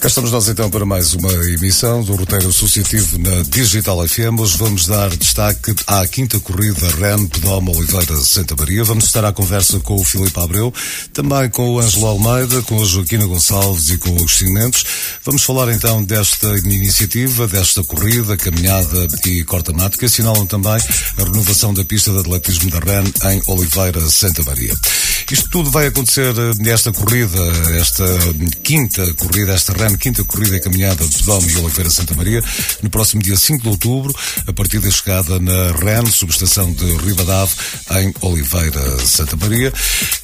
Cá estamos nós então para mais uma emissão do roteiro associativo na Digital FM. Hoje vamos dar destaque à quinta corrida REN Pedoma Oliveira Santa Maria. Vamos estar à conversa com o Filipe Abreu, também com o Ângelo Almeida, com a Joaquina Gonçalves e com o Agostinho Mendes. Vamos falar então desta iniciativa, desta corrida, caminhada e corta-mato, que assinalam também a renovação da pista de atletismo da REN em Oliveira Santa Maria. Isto tudo vai acontecer nesta corrida, esta quinta corrida, esta REN quinta corrida e caminhada de Pedome e Oliveira Santa Maria, no próximo dia 5 de outubro, a partir da chegada na REN, subestação de Ribadave, em Oliveira Santa Maria.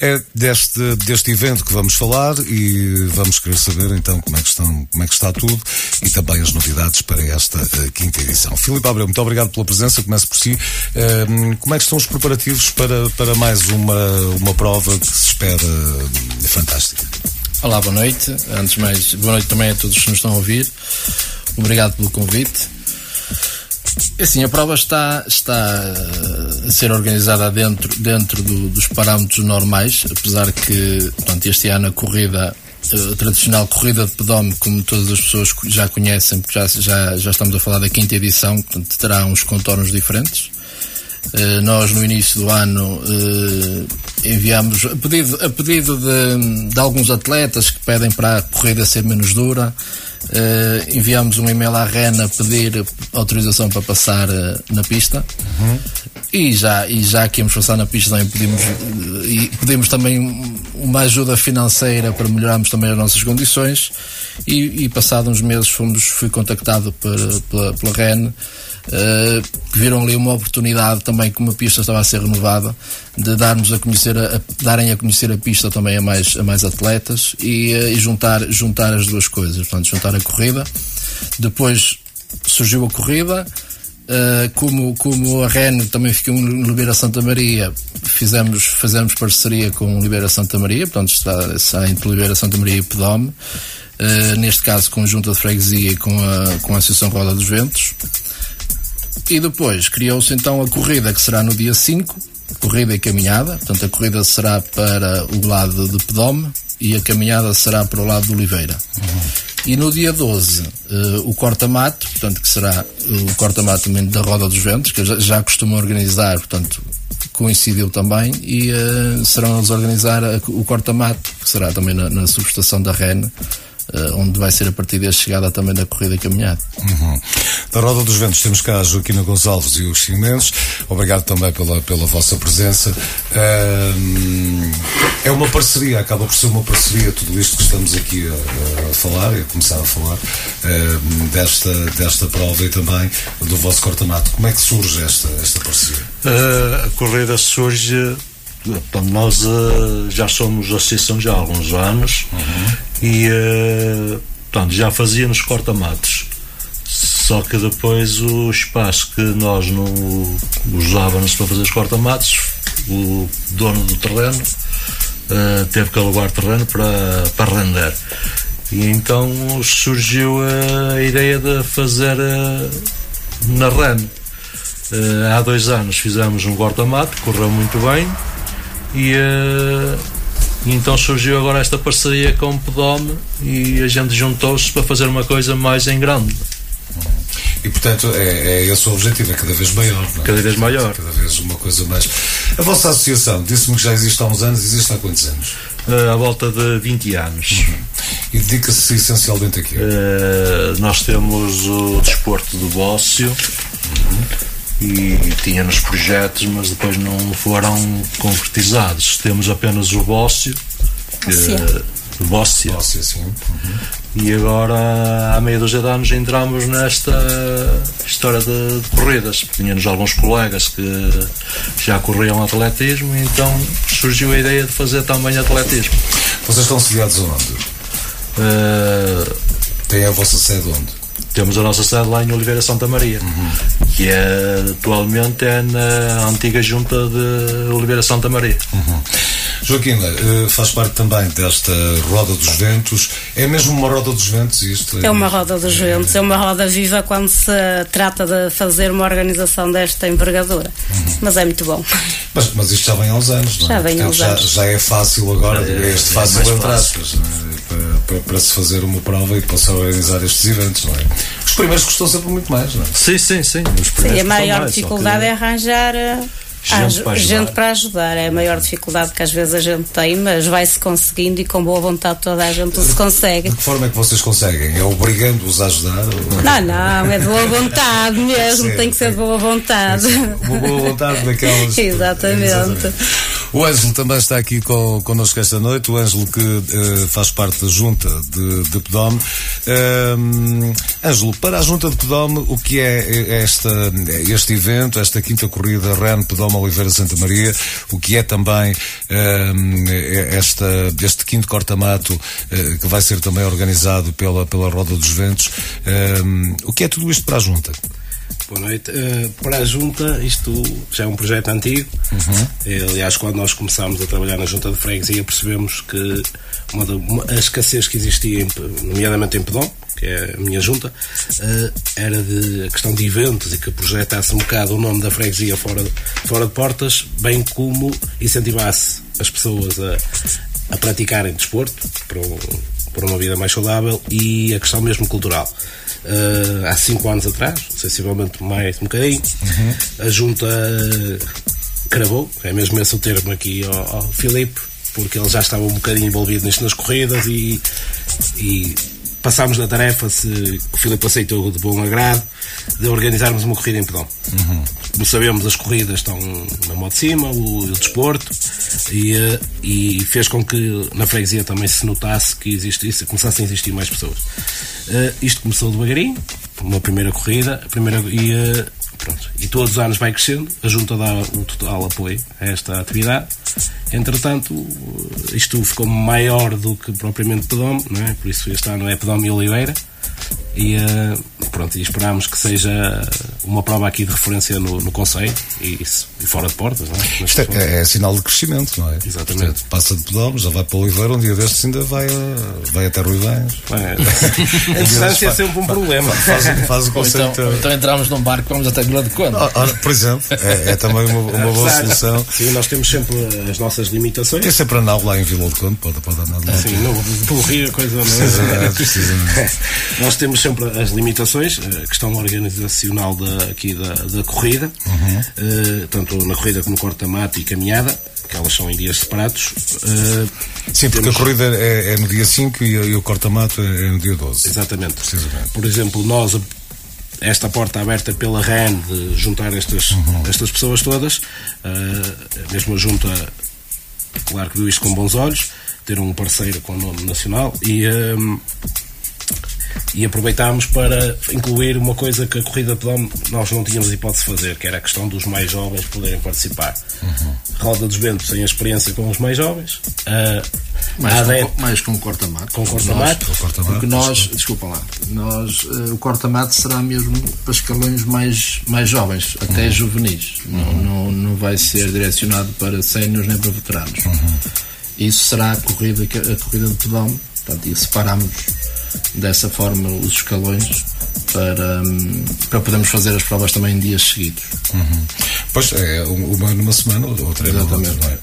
É deste, deste evento que vamos falar e vamos querer saber então como é que, estão, como é que está tudo e também as novidades para esta uh, quinta edição. Filipe Abreu, muito obrigado pela presença, começo por si. Uh, como é que estão os preparativos para, para mais uma, uma prova que se espera uh, fantástica? Olá, boa noite. Antes mais, boa noite também a todos que nos estão a ouvir. Obrigado pelo convite. Assim, a prova está, está a ser organizada dentro, dentro do, dos parâmetros normais, apesar que portanto, este ano a corrida, a tradicional corrida de pedome, como todas as pessoas já conhecem, porque já, já, já estamos a falar da quinta edição, portanto, terá uns contornos diferentes. Uh, nós no início do ano uh, enviamos a pedido, a pedido de, de, alguns atletas que pedem para a corrida ser menos dura uh, enviamos um e-mail à REN a pedir autorização para passar na pista uhum. e, já, e já que íamos passar na pista também pedimos, e pedimos também uma ajuda financeira para melhorarmos também as nossas condições e, e passados uns meses fomos, fui contactado por, pela, pela REN Uh, viram ali uma oportunidade também como a pista estava a ser renovada de darmos a conhecer a, a darem a conhecer a pista também a mais a mais atletas e, uh, e, juntar juntar as duas coisas. Portanto juntar a corrida depois surgiu a corrida uh, como como a REN também ficou em Oliveira Santa Maria fizemos fazemos parceria com Oliveira Santa Maria portanto está, está entre Oliveira Santa Maria e Pedome neste caso com a Junta de Freguesia e com a, com a Associação Roda dos Ventos e depois criou-se então a corrida que será no dia 5, corrida e caminhada. Portanto, a corrida será para o lado de Pedome e a caminhada será para o lado de Oliveira. Uhum. E no dia 12, uh, o corta-mato, portanto, que será o corta-mato da Roda dos Ventos, que já, já costumam organizar, portanto, coincidiu também, e uh, serão eles organizar a, o corta-mato, que será também na, na subestação da REN, uh, onde vai ser a partir da chegada também da corrida e caminhada. Uhum. Da Roda dos Ventos temos cá a Joaquina Gonçalves e os Chimenses. Obrigado também pela, pela vossa presença. Uh, é uma parceria, acaba por ser uma parceria, tudo isto que estamos aqui a, a falar e a começar a falar uh, desta, desta prova e também do vosso cortamato. Como é que surge esta, esta parceria? a corrida surge Portanto, nós uh, já somos associação já há alguns anos uhum. E uh, portanto, já fazíamos corta-matos. Só que depois o espaço que nós não usávamos para fazer os corta-matos, o dono do terreno uh, teve que alugar terreno para, para render. E então surgiu a ideia de fazer na REN. há dois anos fizemos um corta-mato, correu muito bem e, uh, e, então surgiu agora esta parceria com o Pedome e a gente juntou-se para fazer uma coisa mais em grande. E portanto é, é esse o objetivo, é cada vez maior. Não é? Cada vez maior. Cada vez uma coisa mais. A vossa associação, disse-me que já existe há uns anos, existe há quantos anos? Uh, à volta de 20 anos. Uhum. E dedica-se essencialmente a quê? Uh, nós temos o desporto do bócio. Uhum e tínhamos projetos, mas depois não foram concretizados. Temos apenas o bócio, que. Bóssia, sim. Uhum. E agora, há meia dúzia de anos, entramos nesta história de, de corridas. Tínhamos alguns colegas que já corriam atletismo, então surgiu a ideia de fazer também atletismo. Vocês estão sediados onde? Uh, Tem a vossa sede onde? Temos a nossa sede lá em Oliveira Santa Maria, uhum. que é, atualmente é na antiga junta de Oliveira Santa Maria. Uhum. Joaquim, eh, faz parte também desta Roda dos Ventos. É mesmo uma Roda dos Ventos isto? É uma Roda dos Ventos, é uma roda viva quando se trata de fazer uma organização desta envergadura. Uhum. Mas é muito bom. Mas, mas isto já vem há uns anos, não é? Já vem há uns já, anos. Já é fácil agora, é, este é fácil é entre aspas, para, para, para, se fazer uma prova e para se organizar estes eventos, não é? Os primeiros custam sempre muito mais, não é? Sim, sim, sim. sim a maior mais, dificuldade que... é arranjar eh, gente, para gente, para ajudar. É a maior dificuldade que às vezes a gente tem, mas vai-se conseguindo e com boa vontade toda a gente se consegue. De que forma é que vocês conseguem? É obrigando-os a ajudar? Não, não, é de boa vontade mesmo, tem que ser de boa vontade. Uma boa vontade daquelas. Exatamente. Exatamente. O Ângelo também está aqui com, connosco esta noite, o Ângelo que uh, faz parte da junta de, de Pedome. Uh, Ângelo, para a junta de Pedome, o que é esta, este evento, esta quinta corrida REN Pedome Oliveira Santa Maria, o que é também uh, esta, este quinto corta-mato uh, que vai ser também organizado pela, pela Roda dos Ventos. O que é tudo isto para a Junta? Boa noite. Uh, para a Junta, isto já é um projeto antigo. Uhum. Aliás, quando nós começámos a trabalhar na Junta de Freguesia, percebemos que uma, uma a escassez que existia, em, nomeadamente em Pedom, que é a minha junta, uh, era de a questão de eventos e que projetasse um bocado o nome da freguesia fora, fora de portas, bem como incentivasse as pessoas a, a praticarem desporto para, um, para uma vida mais saudável e a questão mesmo cultural uh, há cinco anos atrás, sensivelmente mais um bocadinho. Uhum. A junta cravou, é mesmo esse o termo aqui ao, ao Filipe, porque ele já estava um bocadinho envolvido nisto nas corridas e, e passámos na tarefa, se o Filipe aceitou de bom agrado, de organizarmos uma corrida em pedão. Uhum. Como sabemos, as corridas estão na moda de cima, o, o desporto, e, eh, e, fez com que na freguesia também se notasse que existisse, começassem a existir mais pessoas. Uh, isto começou devagarinho, uma primeira corrida, a primeira, e, uh, pronto, e todos os anos vai crescendo, a Junta dá o total apoio a esta atividade. Entretanto, isto ficou maior do que propriamente Pedome, é? por isso este ano é Pedome e Oliveira e uh, pronto, e esperamos que seja uma prova aqui de referência no, no Conselho e, e, fora de portas, não é? Isto é, é, sinal de crescimento, não é? Exatamente. Portanto, passa de Pedome, já vai para o Oliveira, um dia destes ainda vai, a, vai até Ruivães. É. a distância é sempre um problema. Faz, faz o conceito. Então, então, entramos num barco vamos até Vila de Conde. Ah, ah, por exemplo, é, é também uma, uma boa solução. Sim, nós temos sempre as nossas limitações. Tem sempre andar lá em Vila de Conde, pode, pode andar lá. Sim, no, pelo Rio a coisa não é. Precisamente. Nós temos sempre as limitações, a questão organizacional da, aqui da, da corrida, uhum. uh, tanto na corrida como no corta-mato e caminhada, que elas são em dias separados. Uh, Sim, porque temos... a corrida é, é, no dia 5 e, e o corta-mato é, é, no dia 12. Exatamente. Por exemplo, nós esta porta aberta pela RAN de juntar estas, uhum. estas pessoas todas, uh, mesmo a junta, claro que viu isto com bons olhos, ter um parceiro com nome nacional e e aproveitámos para incluir uma coisa que a corrida de pedão nós não tínhamos hipótese de fazer, que era a questão dos mais jovens poderem participar. Uhum. Roda dos Ventos sem a experiência com os mais jovens. Uh, mais, com, mais com o corta-mato. Com o corta-mato. Corta porque nós, desculpa lá, nós, uh, o corta-mato será mesmo para escalões mais, mais jovens, até uhum. juvenis. Uhum. Não, não, não vai ser direcionado para séniores nem para veteranos. Uhum. Isso será a corrida, a corrida de pedão. Portanto, e separamos dessa forma os escalões para, hum, para podermos fazer as provas também em dias seguidos. Uhum. Pois é, uma numa semana, outra Exatamente. Não é?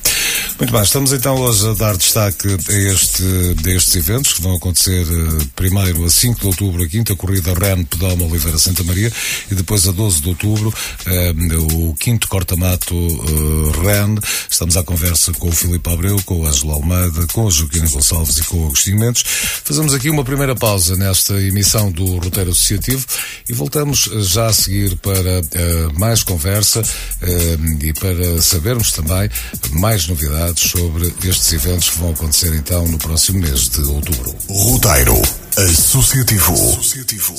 Muito bem, estamos então hoje a dar destaque a, este, estes eventos que vão acontecer eh, primeiro a 5 de outubro, a quinta corrida REN Pedoma Oliveira Santa Maria e depois a 12 de outubro eh, o quinto corta-mato eh, REN. Estamos à conversa com o Filipe Abreu, com o Ângelo Almeida, com a Joaquina Gonçalves e com o Agostinho Mendes. Fazemos aqui uma primeira pausa nesta emissão do roteiro associativo e voltamos já a seguir para uh, mais conversa uh, e para sabermos também mais novidades detalhados sobre estes eventos que vão acontecer então no próximo mês de outubro. Roteiro Associativo. Associativo.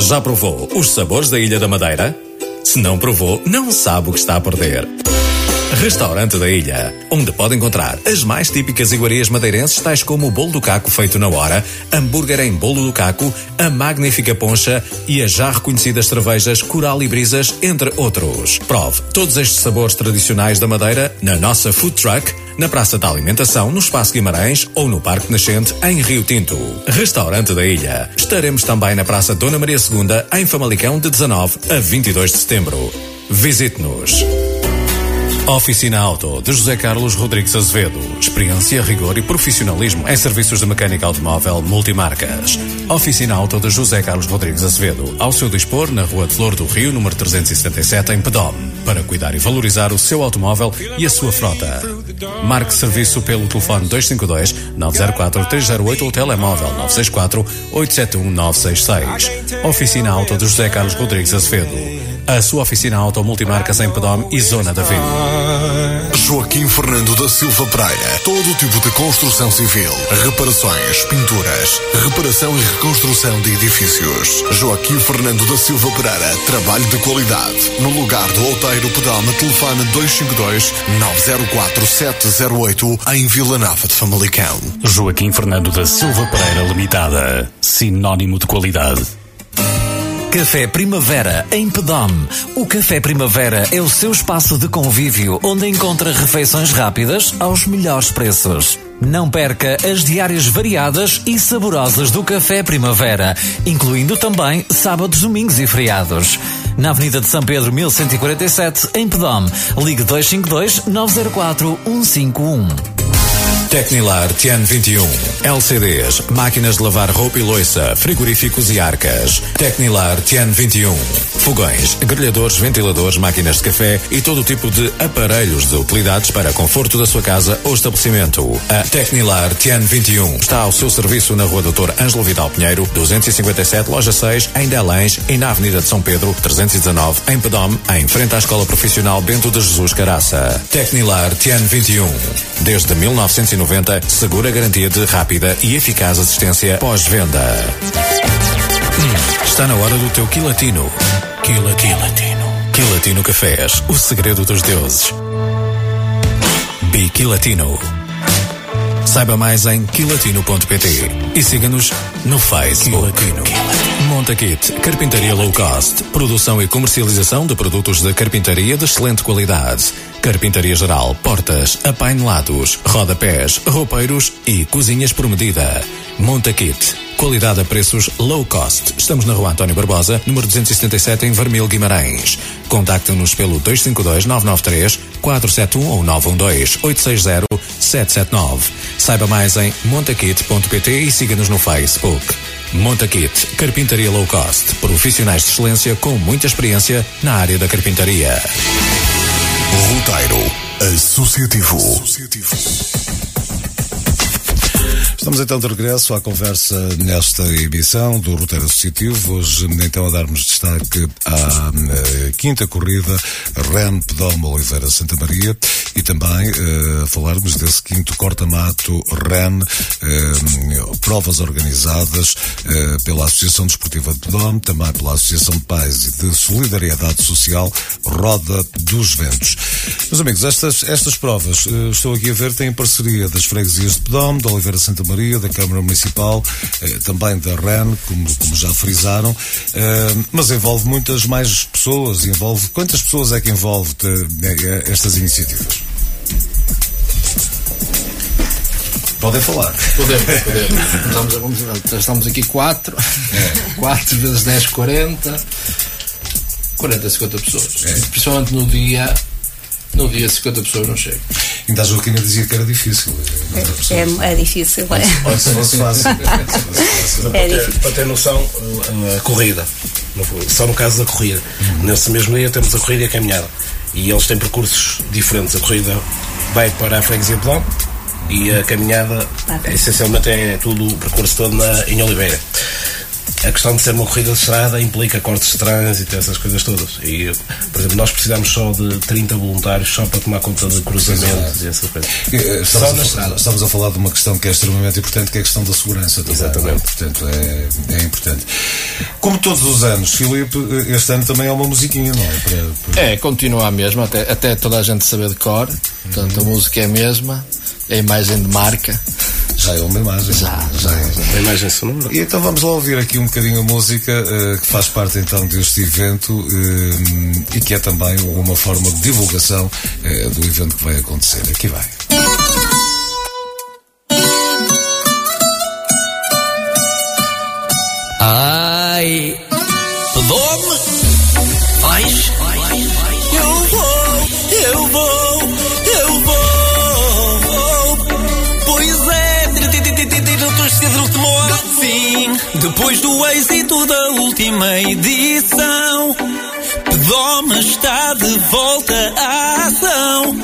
Já provou os sabores da Ilha da Madeira? Se não provou, não sabe o que está a perder. Restaurante da Ilha, onde pode encontrar as mais típicas iguarias madeirenses, tais como o bolo do caco feito na hora, hambúrguer em bolo do caco, a magnífica poncha e as já reconhecidas cervejas Coral e Brisas, entre outros. Prove todos estes sabores tradicionais da Madeira na nossa food truck, na Praça da Alimentação, no Espaço Guimarães ou no Parque Nascente, em Rio Tinto. Restaurante da Ilha. Estaremos também na Praça Dona Maria II, em Famalicão, de 19 a 22 de setembro. Visite-nos. Oficina Auto de José Carlos Rodrigues Azevedo. Experiência, rigor e profissionalismo em serviços de mecânica automóvel multimarcas. Oficina Auto de José Carlos Rodrigues Azevedo. Ao seu dispor na Rua de Flor do Rio, número 377, em Pedom. Para cuidar e valorizar o seu automóvel e a sua frota. Marque serviço pelo telefone 252 904 308 ou telemóvel 964 871 966. Oficina Auto de José Carlos Rodrigues Azevedo. A sua oficina auto multimarcas em Pedom e Zona da Venda. Joaquim Fernando da Silva Pereira. Todo tipo de construção civil, reparações, pinturas, reparação e reconstrução de edifícios. Joaquim Fernando da Silva Pereira. Trabalho de qualidade. No lugar do Outeiro Pedama, telefone 252 904 708 em Vila Nova de Famalicão. Joaquim Fernando da Silva Pereira Limitada. Sinónimo de qualidade. Café Primavera, em Pedome. O Café Primavera é o seu espaço de convívio, onde encontra refeições rápidas aos melhores preços. Não perca as diárias variadas e saborosas do Café Primavera, incluindo também sábados, domingos e feriados. Na Avenida de São Pedro 1147, em Pedome. Ligue 252 904 151. Tecnilar Tian 21. LCDs, máquinas de lavar roupa e loiça, frigoríficos e arcas. Tecnilar Tian 21. Fogões, grelhadores, ventiladores, máquinas de café e todo tipo de aparelhos de utilidades para conforto da sua casa ou estabelecimento. A Tecnilar Tian 21 está ao seu serviço na Rua Doutor Ângelo Vidal Pinheiro, 257, loja 6, em Delães e na Avenida de São Pedro, 319, em Pedome, em frente à Escola Profissional Bento de Jesus Caraça. Tecnilar Tian 21. Desde 1990 segura garantia de rápida e eficaz assistência pós-venda. Hum, está na hora do teu quilatino. Quila, quilatino. Quilatino Cafés, o segredo dos deuses. Biquilatino. Saiba mais em quilatino.pt e siga-nos no Facebook. Montakit, carpintaria low cost, produção e comercialização de produtos de carpintaria de excelente qualidade. Carpintaria geral, portas, apainelados, rodapés, roupeiros e cozinhas por medida. Montakit, qualidade a preços low cost. Estamos na rua António Barbosa, número 277 em Vermil Guimarães. Contacte-nos pelo 252 993 471 ou 912 860 779. Saiba mais em montakit.pt e siga-nos no Facebook. Montakit, carpintaria low cost, profissionais de excelência com muita experiência na área da carpintaria. Roteiro Associativo. Associativo. Estamos então de regresso à conversa nesta emissão do Roteiro Associativo. Hoje, então, a darmos destaque à uh, quinta corrida REN Pedoma Oliveira Santa Maria e também uh, falarmos desse quinto corta-mato uh, provas organizadas pela Associação Desportiva de Pedome, também pela Associação de Pais e de Solidariedade Social Roda dos Ventos. Meus amigos, estas, estas provas, estou aqui a ver, têm parceria das freguesias de Pedome, da Oliveira Santa Maria, da Câmara Municipal, também da REN, como, como já frisaram, mas envolve muitas mais pessoas, envolve, quantas pessoas é que envolve estas iniciativas? Podem falar. Podemos, podemos. Estamos, estamos aqui 4, 4 é. vezes 10, 40. 40, 50 pessoas. É. Principalmente no dia no dia 50 pessoas não chegam. Ainda a Joaquina dizia que era difícil. É, é, é difícil, é. se fosse fácil. é difícil. Para ter noção, a corrida, só no caso da corrida. Uhum. Nesse mesmo dia temos a corrida e a caminhada. E eles têm percursos diferentes. A corrida vai para a freguesia Plão e a caminhada, essencialmente, é tudo o percurso todo na, em Oliveira. A questão de ser uma corrida de estrada implica cortes de trânsito, essas coisas todas. E, por exemplo, nós precisamos só de 30 voluntários só para tomar conta de cruzamentos e essas coisas. Eh, estamos, só na estrada. Estamos a falar de uma questão que é extremamente importante, que é a questão da segurança também. Exatamente. Portanto, é, é importante. Como todos os anos, Filipe, este ano também é uma musiquinha, não é? Para, para... É, continua a mesma, até, até toda a gente saber de cor. Portanto, uhum. a música é a mesma, é a imagem de marca. Já é uma imagem. Já, já, é. já. A imagem sonora. E então vamos lá ouvir aqui um bocadinho a música uh, que faz parte então deste evento uh, e que é também uma forma de divulgação uh, do evento que vai acontecer. Aqui vai. Ai, dou-me, vais, eu vou, eu vou, depois do êxito da última edição, Pedome está de volta à ação.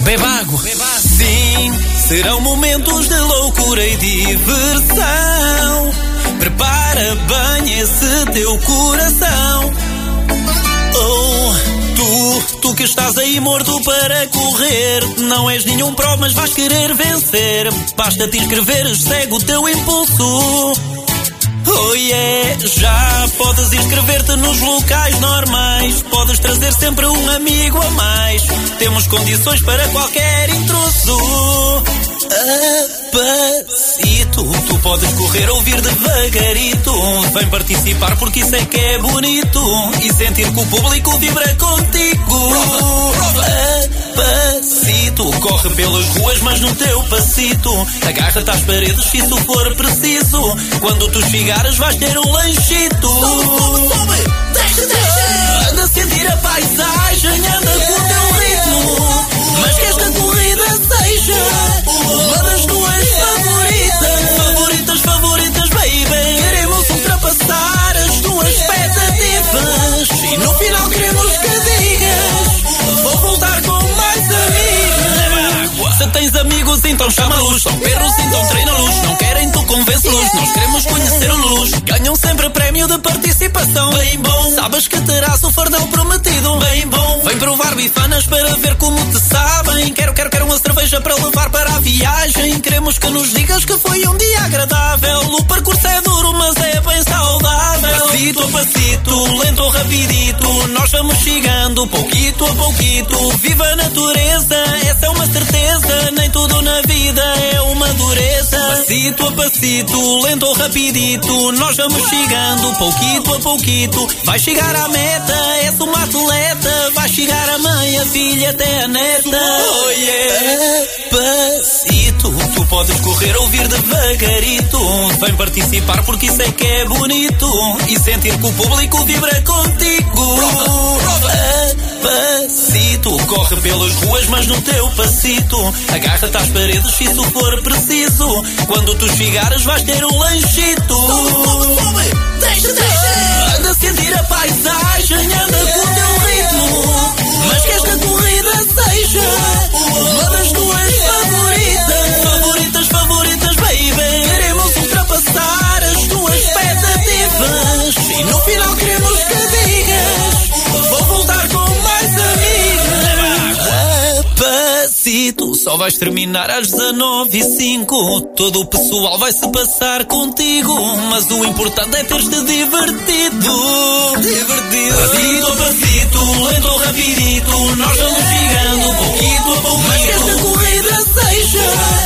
Bebago, sim, serão momentos de loucura e diversão. Prepara bem esse teu coração. Oh, tu, tu que estás aí morto para correr. Não és nenhum pró, mas vais querer vencer. Basta te inscreveres, segue o teu impulso. Oh yeah, já podes inscrever-te nos locais normais. Podes trazer sempre um amigo a mais. Temos condições para qualquer intruso. Apacito, tu podes correr, ouvir devagarito. Vem participar porque isso é que é bonito. E sentir que o público vibra contigo. Apacito, corre pelas ruas, mas no teu passito. Agarra-te às paredes se isso for preciso. Quando tu chegares, vais ter um lanchito. Sobe, sobe, deixa, deixa. Anda a sentir a paisagem, anda com o teu ritmo. Mas que esta corrida seja então chama-los. São perros, então treina-los. Não querem, tu convence-los. Nós queremos conhecer-los. Ganham sempre prémio de participação. Bem bom. Sabes que terás o fardão prometido. Bem bom. Vem provar bifanas para ver como te sabem. Quero, quero, quero uma cerveja para levar para a viagem. Queremos que nos digas que foi um dia agradável. O percurso é duro, mas é bem saudável. Passito a passito, lento ou rapidito. Nós vamos chegando, pouquito a pouquito. Viva a natureza, essa é uma certeza. Nem tudo na vida é uma dureza. Passito a passito, lento ou rapidito. Nós vamos chegando, pouquito a pouquito. Vai chegar à meta, és uma atleta. Vai chegar a mãe, a filha, até a neta. Oh yeah. Passito, tu podes correr, ouvir devagarito. Vem participar porque isso é que é bonito. E sentir que o público vibra contigo. Passito, corre pelas ruas, mas no teu passito. Agarra-te às paredes se isso for preciso. Quando tu chegares, vais ter um lanchito. Deixa, deixa. Anda a sentir a paisagem, anda com o teu ritmo. Mas que esta corrida seja Papacito, só vais terminar às 19 e 5 Todo o pessoal vai se passar contigo. Mas o importante é teres-te divertido. Divertido. Passito a passito, lento rapidito. Nós vamos chegando, pouquito a pouquito. Mas que esta corrida seja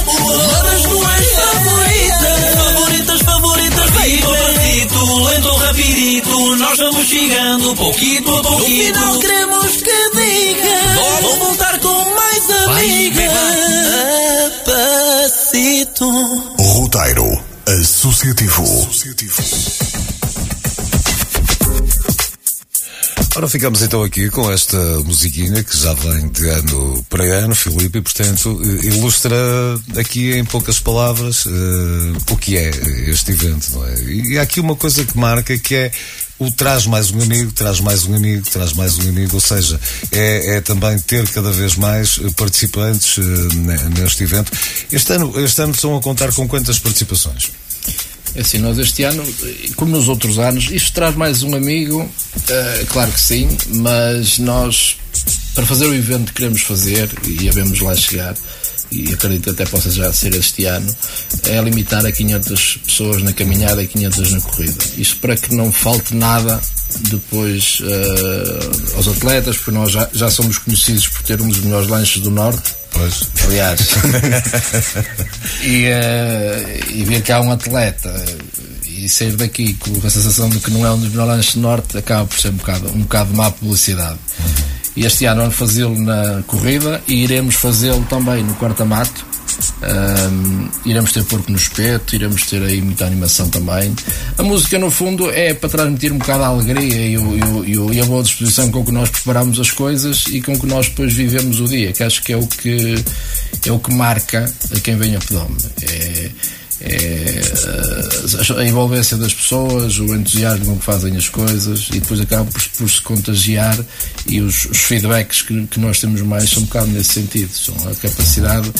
uma das tuas favoritas. Favoritas, favoritas, passito a passito, lento ou rapidito. Nós vamos chegando, pouquito a pouquito. No final queremos que diga. Papacito. Roteiro Associativo. Ora, ficamos então aqui com esta musiquinha que já vem de ano para ano, Filipe, e portanto eh, ilustra aqui em poucas palavras uh, o que é este evento, não é? E há aqui uma coisa que marca que é o traz mais um amigo, traz mais um amigo, traz mais um amigo, ou seja, é, é também ter cada vez mais eh, participantes uh, neste evento. Este ano, este ano estão a contar com quantas participações? É assim, nós este ano, como nos outros anos, isto traz mais um amigo, uh, claro que sim, mas nós, para fazer o evento que queremos fazer, e havemos lá chegar, e acredito até possa já ser este ano, é limitar a 500 pessoas na caminhada e 500 na corrida. Isto para que não falte nada depois uh, aos atletas, porque nós já, já somos conhecidos por ter um dos melhores lanches do Norte. Pois. Aliás. e, uh, e ver que há um atleta e sair daqui com a sensação de que não é um dos melhores lanches do Norte acaba por ser um bocado, um bocado má publicidade. Uhum. E este ano vamos fazê-lo na corrida e iremos fazê-lo também no corta-mato. Um, iremos ter porco no espeto, iremos ter aí muita animação também. A música, no fundo, é para transmitir um bocado a alegria e, e, e a boa disposição com que nós preparamos as coisas e com que nós depois vivemos o dia, que acho que é o que, é o que marca a quem vem a Pedome. É, é, a envolvência das pessoas, o entusiasmo com que fazem as coisas e depois acaba por, por se contagiar e os, os feedbacks que, que, nós temos mais são um bocado nesse sentido, são a capacidade.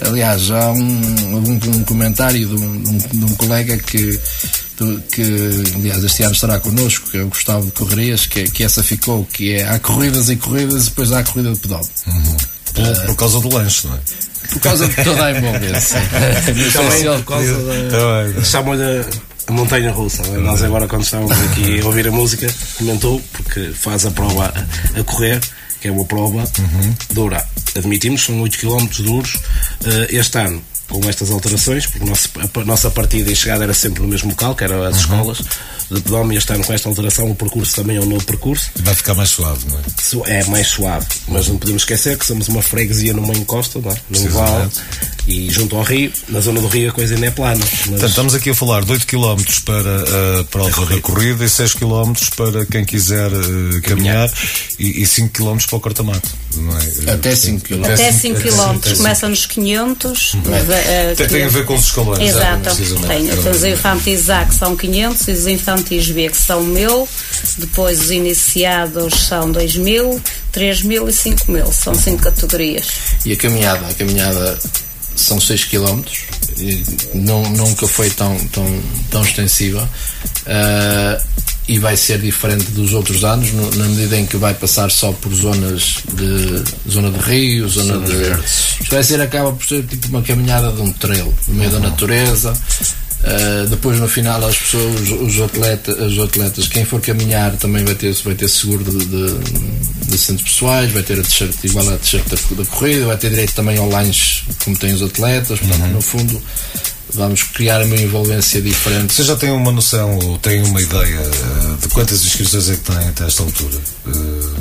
Aliás, há um, um, um comentário de um, de um, colega que que aliás este ano estará connosco, que é o Gustavo Correias, que, que essa ficou, que é há corridas e corridas e depois há a corrida de pedal. Uhum. Por, uh, por causa do lanche, não é? Por causa de toda a envolvência. Também por causa da. Chamam-lhe a montanha russa. É? Nós agora quando estávamos aqui a ouvir a música, comentou, porque faz a prova a, a correr, que é uma prova uhum. dura. Admitimos, são 8 km duros uh, este ano com estas alterações, porque a nossa, a nossa partida e chegada era sempre no mesmo local, que eram as uhum. escolas de Pedome, e este ano com esta alteração o percurso também é um novo percurso. Vai ficar mais suave, não é? É mais suave, mas não podemos esquecer que somos uma freguesia numa encosta, não é? num vale, e junto ao rio, na zona do rio a coisa ainda é plana. Mas... Portanto, estamos aqui a falar de 8 km para a prova da corrida e 6 km para quem quiser uh, caminhar e, e 5 km para o corta-mato. É? Até 5 km. Até 5 km, começa nos 500. Uhum. Mas, uh, tem, tem, a ver com os escalões. Exato, tem. Temos os infantis A que são 500 e os infantis B que são 1000, depois os iniciados são 2000, 3000 e 5000. São 5 categorias. E a caminhada? A caminhada são 6 km, não, nunca foi tão, tão, tão extensiva. Uh, e vai ser diferente dos outros anos no, na medida em que vai passar só por zonas de zona de rio, zona Sim, de isto vai ser acaba por ser tipo uma caminhada de um trail no meio uhum. da natureza uh, depois no final as pessoas os atletas, os atletas quem for caminhar também vai ter vai ter seguro de, de, de assentos pessoais vai ter a t-shirt igual à t-shirt da, da, corrida vai ter direito também ao lanche como têm os atletas portanto uhum. no fundo vamos criar uma envolvência diferente. Você já tem uma noção ou tem uma ideia eh, de quantas inscrições é que tem até esta altura? Uh,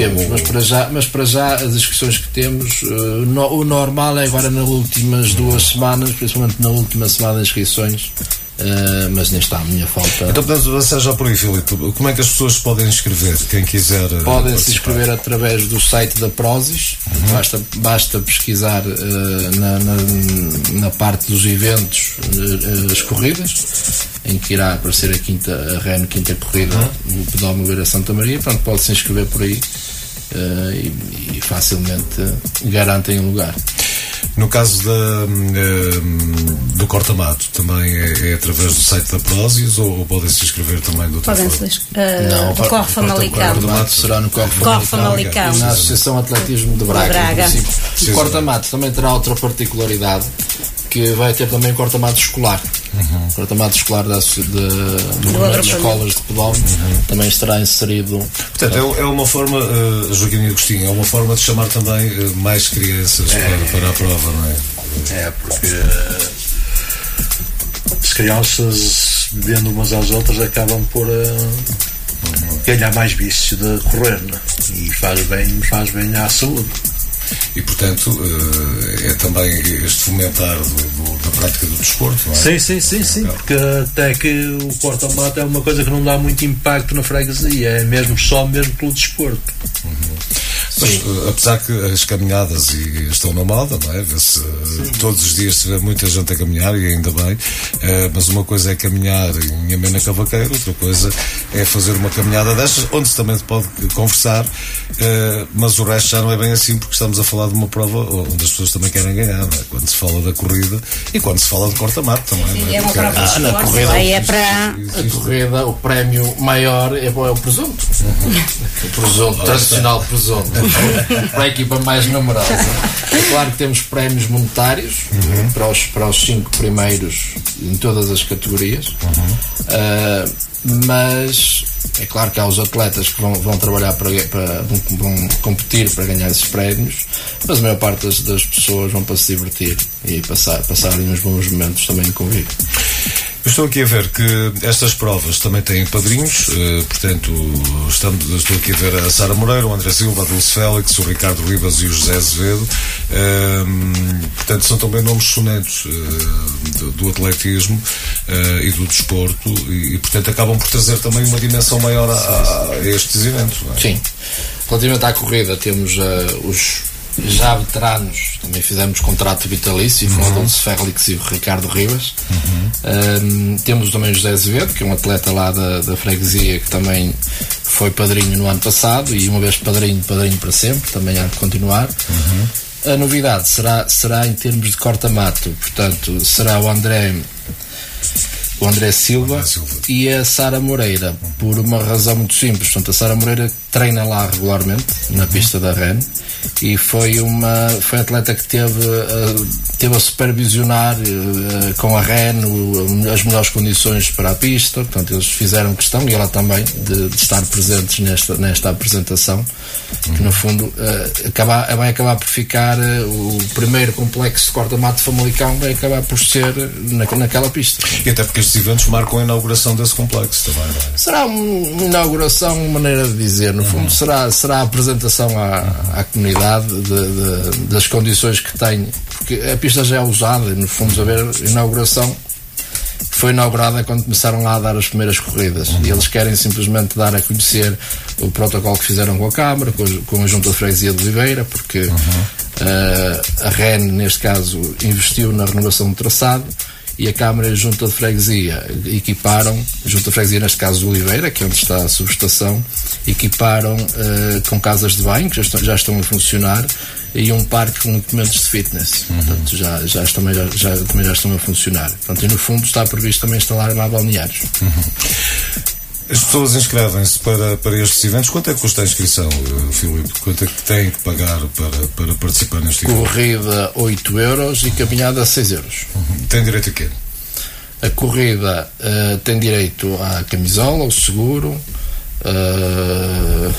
temos, mas para já, mas para já as inscrições que temos, uh, no, o normal é agora nas últimas duas semanas, principalmente na última semana de inscrições, Uh, mas nem está a minha falta. Então, podemos avançar já por aí, Filipe. Como é que as pessoas podem inscrever? Quem quiser. Podem se inscrever através do site da Prozis. Uhum. Basta, basta pesquisar uh, na, na, na, parte dos eventos uh, as corridas, em que irá aparecer a, quinta, a Reno Quinta Corrida uhum. no Pedómetro Beira Santa Maria. Pronto, pode se inscrever por aí. E, e facilmente garantem um lugar. No caso da, um, do corta-mato, também é, é, através do site da Prozis ou, podem se inscrever também do Podem se uh, Não, do Corre Famalicão. O corta-mato será no Corre Famalicão. Na Associação Atletismo de Braga. Braga. O corta-mato também terá outra particularidade que vai ter também corta-mato escolar. Uhum. Corta-mato escolar das, de, de, escolas de pedal uhum. também estará inserido. Portanto, é, é uma forma, uh, Joaquim Agostinho, é uma forma de chamar também uh, mais crianças é, para, para, a prova, não é? É, porque uh, as crianças, vendo umas às outras, acabam por uhum. ganhar mais vícios de correr, né? e faz bem, faz bem à saúde e portanto também este fomentar do, do, da prática do desporto não é? sim, sim, sim, sim porque até que o corta-mato é uma coisa que não dá muito impacto na freguesia é mesmo só mesmo pelo desporto. Mas, uh, apesar que as caminhadas e estão na moda, não é? Vê-se uh, todos os dias se vê muita gente a caminhar e ainda bem. Uh, mas uma coisa é caminhar em Amena Cavaqueiro, outra coisa é fazer uma caminhada destas, onde se também pode conversar, uh, mas o resto já não é bem assim, porque estamos a falar de uma prova onde as pessoas também querem ganhar, não é? Quando se fala da corrida e quando se fala de corta-mato também. não É uma prova de Ah, na corrida, aí é para. A corrida, o prémio maior é, é o presunto. O presunto, tradicional presunto. para a equipa mais numerosa. É claro que temos prémios monetários para, os, para os cinco primeiros em todas as categorias. Ah, mas é claro que há os atletas que vão, vão trabalhar para, para vão, vão competir para ganhar esses prémios, mas a maior parte das, das pessoas vão para se divertir e passar, passarem uns bons momentos também convívio. Eu estou aqui a ver que estas provas também têm padrinhos, eh, portanto, estamos, estou aqui a ver a Sara Moreira, o André Silva, a Dulce Félix, o Ricardo Ribas e o José Azevedo. Ehm, portanto, são também nomes sonetos eh, do, atletismo eh, e do desporto e, portanto, acabam por trazer também uma dimensão maior a, a estes eventos. é? Sim. Relativamente à corrida, temos eh, os já veteranos, também fizemos contrato vitalício, uhum. o Dulce Félix e o Ricardo Ribas. Um, temos também o José Azevedo, que é um atleta lá da, da freguesia que também foi padrinho no ano passado e uma vez padrinho, padrinho para sempre, também há de continuar. A novidade será, será em termos de corta-mato, portanto, será o André o André Silva, André Silva. e a Sara Moreira, por uma razão muito simples. Portanto, a Sara Moreira treina lá regularmente, na pista da REN, e foi uma foi a atleta que teve, uh, teve a supervisionar uh, com a REN o, as melhores condições para a pista. Portanto, eles fizeram questão, e ela também, de, de estar presentes nesta, nesta apresentação, que no fundo acaba, vai acabar por ficar o primeiro complexo de corta-mato Famalicão, vai acabar por ser na, naquela pista. E até porque estes eventos marcam a inauguração desse complexo também, é? Será um- uma inauguração, uma maneira de dizer, no fundo será, será a apresentação à, à comunidade de- de- das condições que tem, porque a pista já é usada, e no fundo a ver a inauguração foi inaugurada quando começaram lá a dar as primeiras corridas. E eles querem simplesmente dar a conhecer o protocolo que fizeram com a Câmara, com, a- com a Junta de Freguesia de Oliveira, porque eh, a REN, neste caso, investiu na renovação do traçado e a Câmara Junta de Freguesia equiparam, Junta de Freguesia, neste caso de Oliveira, que é onde está a subestação, equiparam eh, com casas de banho, que já estão, já estão a funcionar, e um parque com equipamentos de fitness. Portanto, já, já, também, já, já, também já estão a funcionar. Portanto, e no fundo está previsto também instalar lá balneários. As pessoas inscrevem-se para, para estes eventos. Quanto é que custa a inscrição, eh, Filipe? Quanto é que têm que pagar para, para participar neste evento? Corrida 8 euros e caminhada 6 euros. Tem direito a quê? A corrida eh, tem direito à camisola, ao seguro, eh,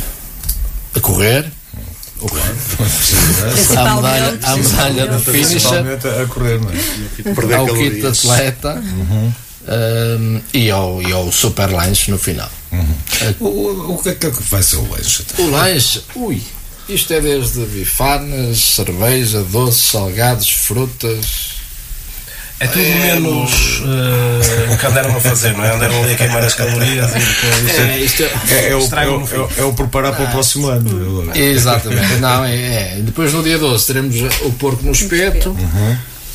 a correr, à medalha, à medalha de finisher, a correr, não é? Ao kit de calorias. Eh, e, ao, e ao super lanche no final. O, o, o que é que vai ser o lanche? O lanche, ui, isto é desde bifanas, cerveja, doces, salgados, frutas. É tudo menos eh, o que andaram a fazer, não é? Andaram ali a queimar as calorias e depois. É, isto é, É, é o, é, é o- é o preparar para o próximo ano. Exatamente, não, é, é. Depois no dia 12 teremos o porco no espeto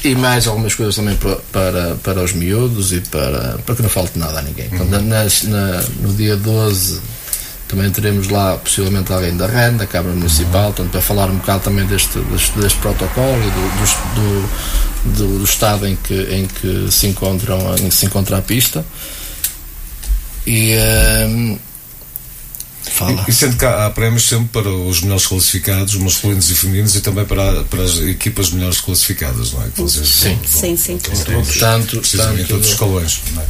e mais algumas coisas também para, para, para os miúdos e para, para que não falte nada a ninguém. Portanto, nas- na- no dia 12 também teremos lá possivelmente alguém da REN, da Câmara Municipal, portanto, para falar um bocado também deste, deste, deste protocolo e do, do, do, do- do estado em que, em que se encontram em que se encontra a pista. E ehm, fala. E, e sendo que há, há prémios sempre para os melhores classificados, masculinos e femininos, e também para, para as equipas melhores classificadas, não é? Que vocês Sim. vão- Sim, sim. Portanto, precisam em tanto- todos os escalões, não é?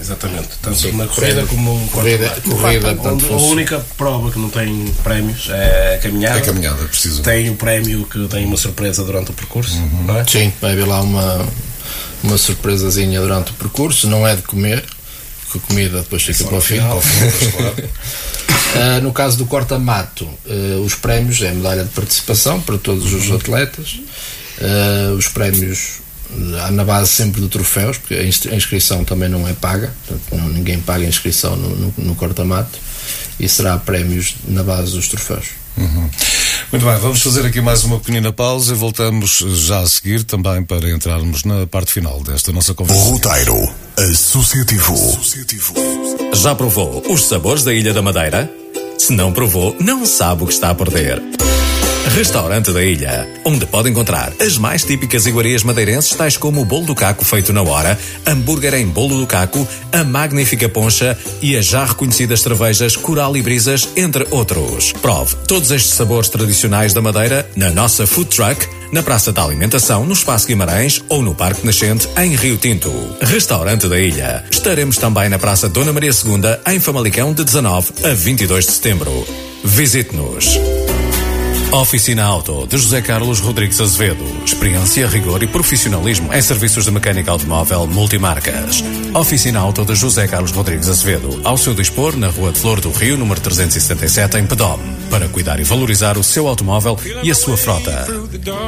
Exatamente. Tanto Sim, na corrida corrida- como corrida- no corrida, onde a única prova que não tem prémios é a caminhada. É caminhada, precisa. Tem o prémio que tem uma surpresa durante o percurso, não é? Sim, vai haver lá uma, uma surpresazinha durante o percurso, não é de comer, porque a comida depois fica para o claro. Ah, no caso do corta-mato, ah, os prémios é medalha de participação para todos os atletas. Ah, os prémios na base sempre de troféus, porque a a inscrição também não é paga, portanto, não- ninguém paga a inscrição no, no, no corta-mato, e será prémios na base dos troféus. Uhum. Muito bem, vamos fazer aqui mais uma pequenina pausa e voltamos já a seguir também para entrarmos na parte final desta nossa conversa. Roteiro Associativo. Já provou os sabores da Ilha da Madeira? Se não provou, não sabe o que está a perder. Restaurante da Ilha, onde pode encontrar as mais típicas iguarias madeirenses, tais como o bolo do caco feito na hora, hambúrguer em bolo do caco, a magnífica poncha e as já reconhecidas cervejas Coral e Brisas, entre outros. Prove todos estes sabores tradicionais da Madeira na nossa food truck, na Praça da Alimentação, no Espaço Guimarães ou no Parque Nascente, em Rio Tinto. Restaurante da Ilha. Estaremos também na Praça Dona Maria II, em Famalicão, de 19 a 22 de setembro. Visite-nos. Oficina Auto de José Carlos Rodrigues Azevedo. Experiência, rigor e profissionalismo em serviços de mecânica automóvel multimarcas. Oficina Auto de José Carlos Rodrigues Azevedo. Ao seu dispor, na Rua de Flor do Rio, número 377, em Pedom. Para cuidar e valorizar o seu automóvel e a sua frota.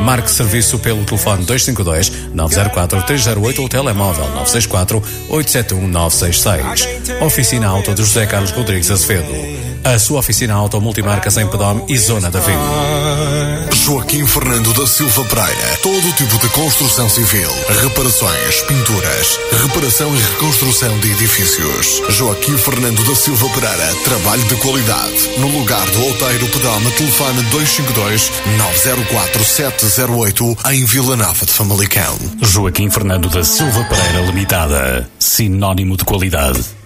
Marque serviço pelo telefone 252 904 308 ou telemóvel 964 871 966. Oficina Auto de José Carlos Rodrigues Azevedo. A sua oficina auto multimarcas em Pedom e Zona da Vila. Joaquim Fernando da Silva Pereira. Todo tipo de construção civil, reparações, pinturas, reparação e reconstrução de edifícios. Joaquim Fernando da Silva Pereira. Trabalho de qualidade. No lugar do Outeiro Pedama, telefone 252 904 708 em Vila Nova de Famalicão. Joaquim Fernando da Silva Pereira Limitada. Sinónimo de qualidade.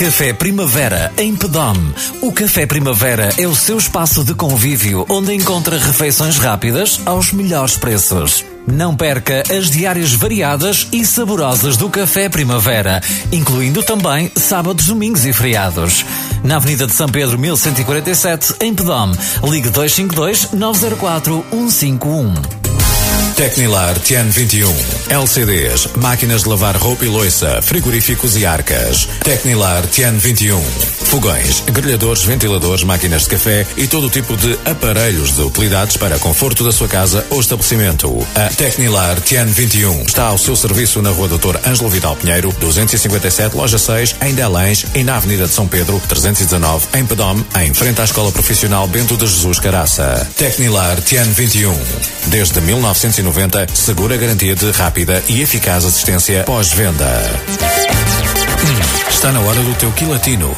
Café Primavera em Pedom. O Café Primavera é o seu espaço de convívio onde encontra refeições rápidas aos melhores preços. Não perca as diárias variadas e saborosas do Café Primavera, incluindo também sábados, domingos e feriados. Na Avenida de São Pedro 1147, em Pedom. Ligue 252 904 151. Tecnilar Tian 21. LCDs, máquinas de lavar roupa e loiça, frigoríficos e arcas. Tecnilar Tian 21. Fogões, grelhadores, ventiladores, máquinas de café e todo o tipo de aparelhos de utilidades para conforto da sua casa ou estabelecimento. A Tecnilar Tian 21 está ao seu serviço na Rua Doutor Ângelo Vidal Pinheiro, 257, Loja 6, em Delães e na Avenida de São Pedro, 319, em Pedom, em frente à Escola Profissional Bento de Jesus Caraça. Tecnilar Tian 21. Desde 1990, segura garantia de rápida e eficaz assistência pós-venda. Hum, está na hora do teu quilatino.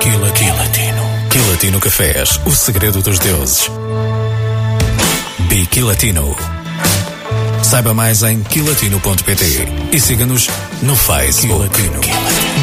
Quila, quilatino. Quilatino Cafés, o segredo dos deuses. Biquilatino. Saiba mais em quilatino.pt e siga-nos no Facebook.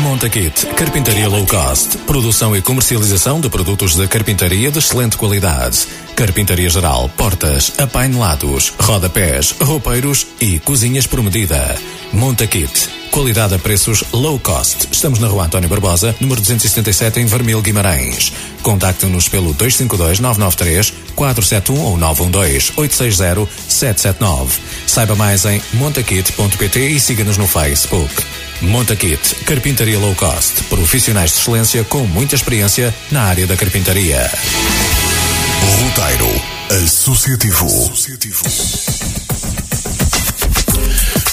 Montakit, carpintaria low cost, produção e comercialização de produtos de carpintaria de excelente qualidade. Carpintaria geral, portas, apainelados, rodapés, roupeiros e cozinhas por medida. Montakit, qualidade a preços low cost. Estamos na rua António Barbosa, número 277 em Vermil Guimarães. Contacte-nos pelo 252 993 471 ou 912 860 779. Saiba mais em montakit.pt e siga-nos no Facebook. Montakit, carpintaria low cost, profissionais de excelência com muita experiência na área da carpintaria. Roteiro Associativo.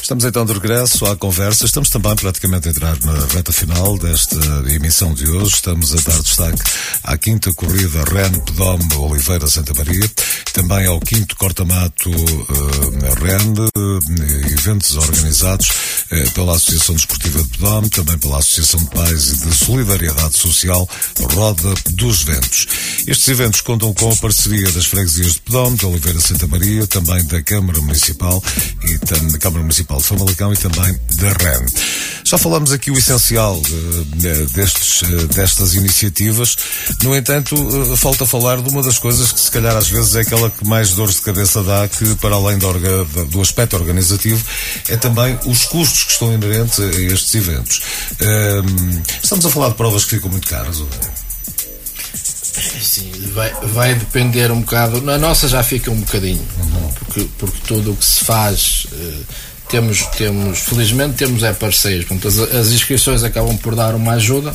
Estamos então de regresso à conversa. Estamos também praticamente a entrar na reta final desta emissão de hoje. Estamos a dar destaque à quinta corrida REN Pedom Oliveira Santa Maria, também ao quinto corta-mato uh, REN, uh, eventos organizados uh, pela Associação Desportiva de Pedom, também pela Associação de Pais e de Solidariedade Social Roda dos Ventos. Estes eventos contam com a parceria das freguesias de Pedom, de Oliveira Santa Maria, também da Câmara Municipal e da Câmara Municipal de Famalicão e também da REN. Já falamos aqui o essencial uh, destes, uh, destas iniciativas, no entanto, uh, falta falar de uma das coisas que se calhar às vezes é aquela que mais dores de cabeça dá, que para além do, do aspecto organizativo, é também os custos que estão inerentes a estes eventos. Estamos a falar de provas que ficam muito caras, ou Sim, vai, vai depender um bocado. Na nossa já fica um bocadinho, Uhum. porque, porque tudo o que se faz. eh, temos, temos, felizmente temos é parceiros, portanto, as, as inscrições acabam por dar uma ajuda,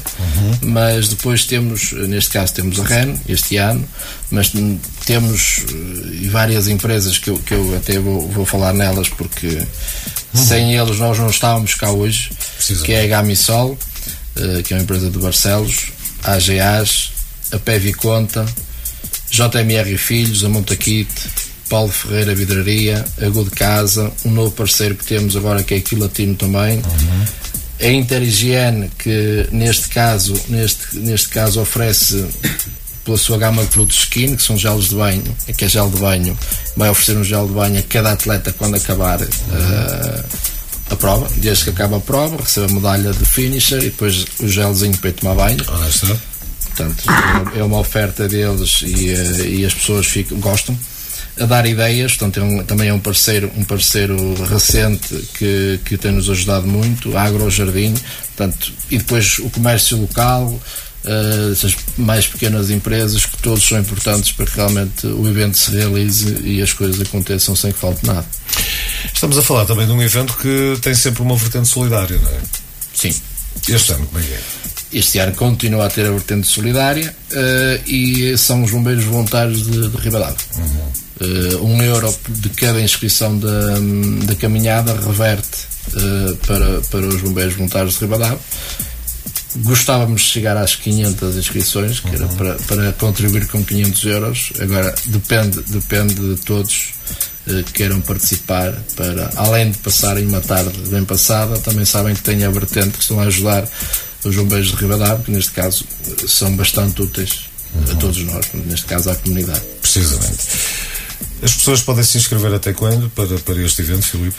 mas depois temos, neste caso temos a REN, este ano, mas temos eh, várias empresas que eu, que eu até vou, vou falar nelas porque sem eles nós não estávamos cá hoje, que é a Gamisol, eh, que é uma empresa de Barcelos, a AGAs, a Pevi Conta, JMR Filhos, a Montaquite, Paulo Ferreira Vidraria, a Good Casa, um novo parceiro que temos agora que é aqui Latino também. Uhum. A Interhigiene, que neste caso, neste, neste caso oferece pela sua gama de produtos skin, que são gelos de banho, que é gel de banho, vai oferecer um gel de banho a cada atleta quando acabar uhum. uh, a prova. Desde que acaba a prova, recebe a medalha de finisher e depois o gelzinho para tomar banho. Ah, está. Portanto, é uma oferta deles e, uh, e as pessoas ficam, gostam a dar ideias, portanto é um, também é um parceiro, um parceiro recente que, que tem nos ajudado muito, a Agro Jardim, portanto, e depois o comércio local, uh, essas mais pequenas empresas, que todos são importantes para que realmente o evento se realize e as coisas aconteçam sem que falte nada. Estamos a falar também de um evento que tem sempre uma vertente solidária, não é? Sim. Este ano, como é que é? Este ano continua a ter a vertente solidária uh, e são os bombeiros voluntários de, de Ribadavia. Uhum uh, um euro de cada inscrição da, da caminhada reverte uh, para, para os bombeiros voluntários de Ribadavia. Gostávamos de chegar às 500 inscrições, que era para, para contribuir com 500 euros. Agora depende, depende de todos uh, que queiram participar para, além de passarem uma tarde bem passada, também sabem que têm a vertente que estão a ajudar os bombeiros de Ribadavia, que neste caso são bastante úteis uhum. a todos nós, neste caso à comunidade. Precisamente. As pessoas podem se inscrever até quando para, para este evento, Filipe?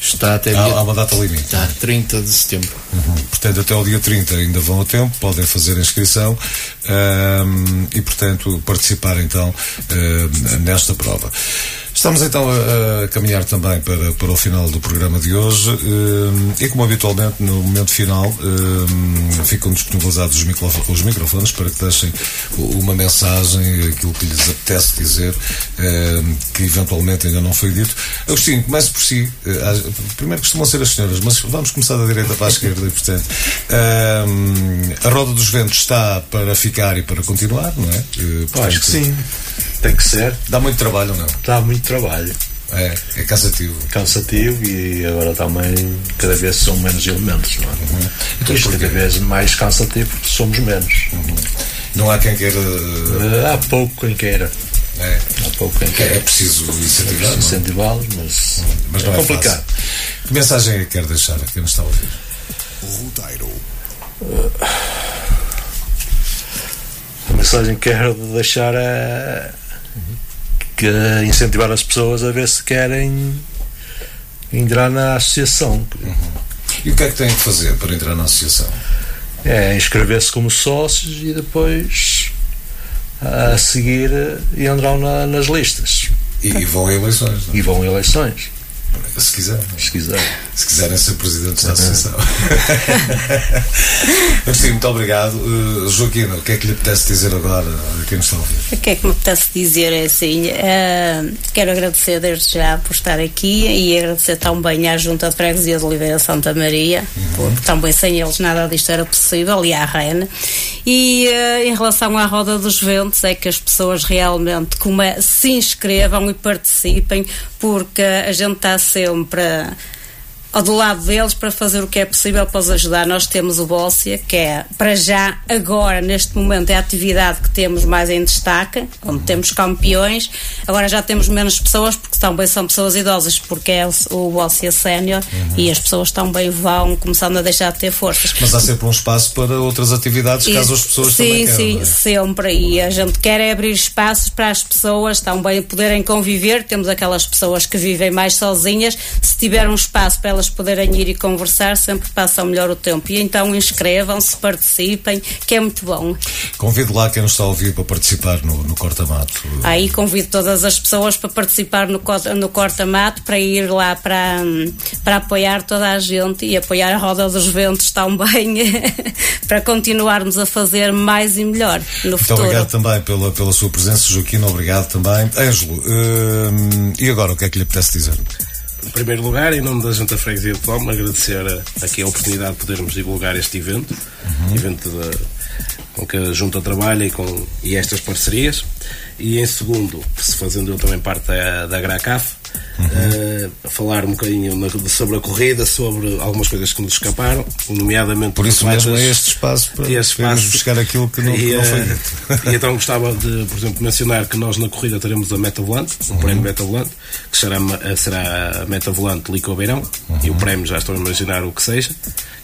Está até há, dia... há uma data limite. Está, 30 de setembro. Uhum. Portanto, até o dia 30 ainda vão a tempo, podem fazer a inscrição um, e, portanto, participar então uh, nesta prova. Estamos então a, a, caminhar também para, para o final do programa de hoje um, e como habitualmente no momento final um, ficam disponibilizados os, micro, os, microfones para que deixem uma mensagem, aquilo que lhes apetece dizer, um, que eventualmente ainda não foi dito. Agostinho, comece por si. Primeiro costumam ser as senhoras, mas vamos começar da direita para a esquerda e portanto a roda dos ventos está para ficar e para continuar, não é? Portanto, Acho que sim. Tem que ser. Dá muito trabalho ou não? Dá muito trabalho. É, é cansativo. Cansativo e agora também cada vez são menos elementos, não é? Uhum. Então, e cada vez mais cansativo somos menos. Uhum. Não há quem queira. Uh, há pouco quem queira. É. Há pouco quem queira. É preciso incentivar. É incentivá-los, mas, uhum. mas é, é complicado. que mensagem é que quer deixar a quem nos está a ouvir? Roteiro. Uh, a mensagem que quero deixar é que incentivar as pessoas a ver se querem entrar na associação. Uhum. E o que é que têm que fazer para entrar na associação? É inscrever-se como sócios e depois a seguir entram na, nas listas. E, e vão a eleições. Não? É? E vão a eleições. Se quiser. Se quiser. Se quiserem ser presidentes da associação. Mas sim, muito obrigado. Uh, Joaquina, o que é que lhe apetece dizer agora a quem nos está a ouvir? O que é que me apetece dizer é assim, uh, quero agradecer desde já por estar aqui e agradecer também à Junta de Freguesia de Oliveira Santa Maria, uhum. porque também sem eles nada disto era possível, e à REN. E uh, em relação à roda dos ventos, é que as pessoas realmente come, se inscrevam e participem, porque a gente está sempre ao do lado deles para fazer o que é possível para os ajudar. Nós temos o Bócia, que é, para já, agora, neste momento, é a atividade que temos mais em destaque, onde temos campeões. Agora já temos menos pessoas, porque também são pessoas idosas, porque é o Bócia Sénior uhum. e as pessoas também vão começando a deixar de ter forças. Mas há sempre um espaço para outras atividades, e, caso as pessoas sim, também queiram. Sim, sim, é? sempre. E a gente quer é abrir espaços para as pessoas também poderem conviver. Temos aquelas pessoas que vivem mais sozinhas. Se tiver um espaço para elas elas poderem ir e conversar, sempre passam melhor o tempo. E então inscrevam-se, participem, que é muito bom. Convido lá quem nos está a ouvir para participar no, no Corta-Mato. Aí convido todas as pessoas para participar no, no Corta-Mato, para ir lá para, para apoiar toda a gente e apoiar a Roda dos Ventos também, para continuarmos a fazer mais e melhor no muito futuro. obrigado também pela, pela sua presença, Joaquim, obrigado também. Ângelo, hum, e agora o que é que lhe apetece dizer? Em primeiro lugar, em nome da Junta Freguesia de Tom, agradecer aqui a oportunidade de podermos divulgar este evento, uhum. evento de, com que a Junta trabalha e, com, e estas parcerias. E em segundo, se fazendo eu também parte da, da GRACAF, uh, a falar um bocadinho na, sobre a corrida, sobre algumas coisas que nos escaparam, nomeadamente. Por isso mesmo é este espaço para este espaço, buscar aquilo que não, e, não foi dito. E então gostava de, por exemplo, mencionar que nós na corrida teremos a Meta Volante, o uhum. prémio Meta Volante, que será, será a Meta Volante Lico Beirão, uhum. e o prémio já estou a imaginar o que seja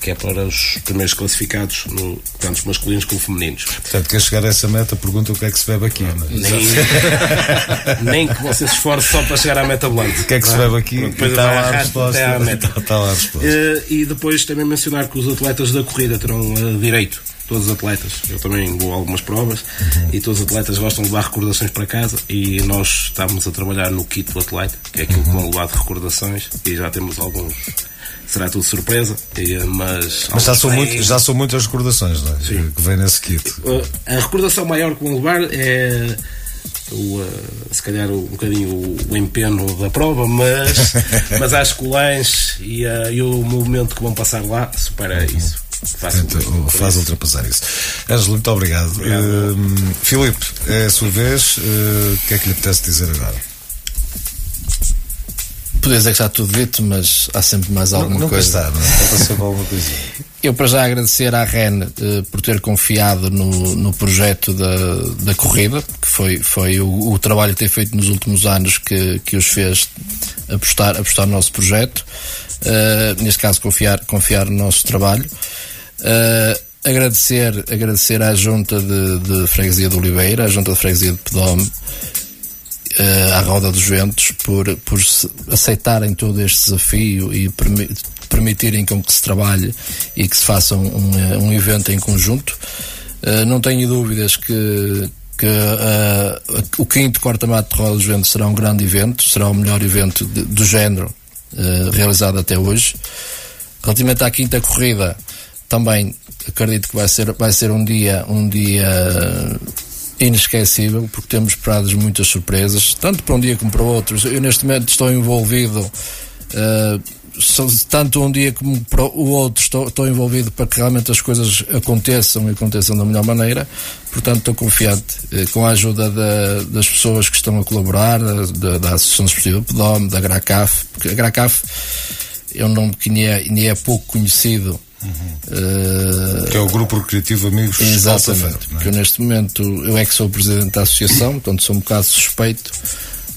que é para os primeiros classificados, no, tanto os masculinos como femininos. Portanto, quer chegar a essa meta, pergunta o que é que se bebe aqui. Não, é? nem, nem que você se esforce só para chegar à meta O que é que se bebe aqui? Depois está lá a resposta. Até à meta. Está lá a resposta. Uh, e depois também mencionar que os atletas da corrida terão uh, direito todos os atletas, eu também vou a algumas provas uhum. e todos os atletas gostam de levar recordações para casa e nós estamos a trabalhar no kit do atleta, que é aquilo uhum. que vão levar de recordações e já temos alguns será tudo surpresa, mas... Mas já são, muito, já são muitas recordações, não é? Sim. Que vem nesse kit. A recordação maior que vão levar é o, uh, se calhar um bocadinho o, o empenho da prova, mas, mas acho que o lanche e, uh, e, o movimento que vão passar lá supera uhum. isso. Faz, Tenta, faz ultrapassar isso. Ângelo, muito obrigado. obrigado. Uh, Filipe, é a sua vez. Uh, o que é que lhe apetece dizer agora? Podia dizer que está tudo dito, mas há sempre mais alguma não, coisa. Está, não é? sempre alguma coisinha. Eu, para já, agradecer à REN uh, por ter confiado no, no projeto da, da corrida, que foi, foi o, o, trabalho que tem feito nos últimos anos que, que os fez apostar, apostar no nosso projeto. Uh, neste caso, confiar, confiar no nosso trabalho. Uh, agradecer, agradecer à Junta de, de Freguesia de Oliveira, à Junta de Freguesia de Pedome, uh, à roda dos ventos por, por aceitarem todo este desafio e permi permitirem com que se trabalhe e que se faça um, um, eh, evento em conjunto. Uh, não tenho dúvidas que, que uh, o quinto corta-mato de roda dos ventos será um grande evento, será o melhor evento de, do género realizado até hoje. Relativamente à quinta corrida, também acredito que vai ser, vai ser um dia, um dia inesquecível, porque temos esperadas muitas surpresas, tanto para um dia como para outros. Eu neste momento estou envolvido, uh, tanto um dia como para o outro, estou, estou, envolvido para que realmente as coisas aconteçam e aconteçam da melhor maneira. Portanto, estou confiante, uh, com a ajuda da, das pessoas que estão a colaborar, da, da Associação Desportiva Pedome, da GRACAF, porque a GRACAF é um nome que nem é, nem é pouco conhecido Uhum. Uh, que é o Grupo Recreativo Amigos Exatamente. É? Que eu neste momento, eu é que sou o presidente da associação, portanto sou um bocado suspeito,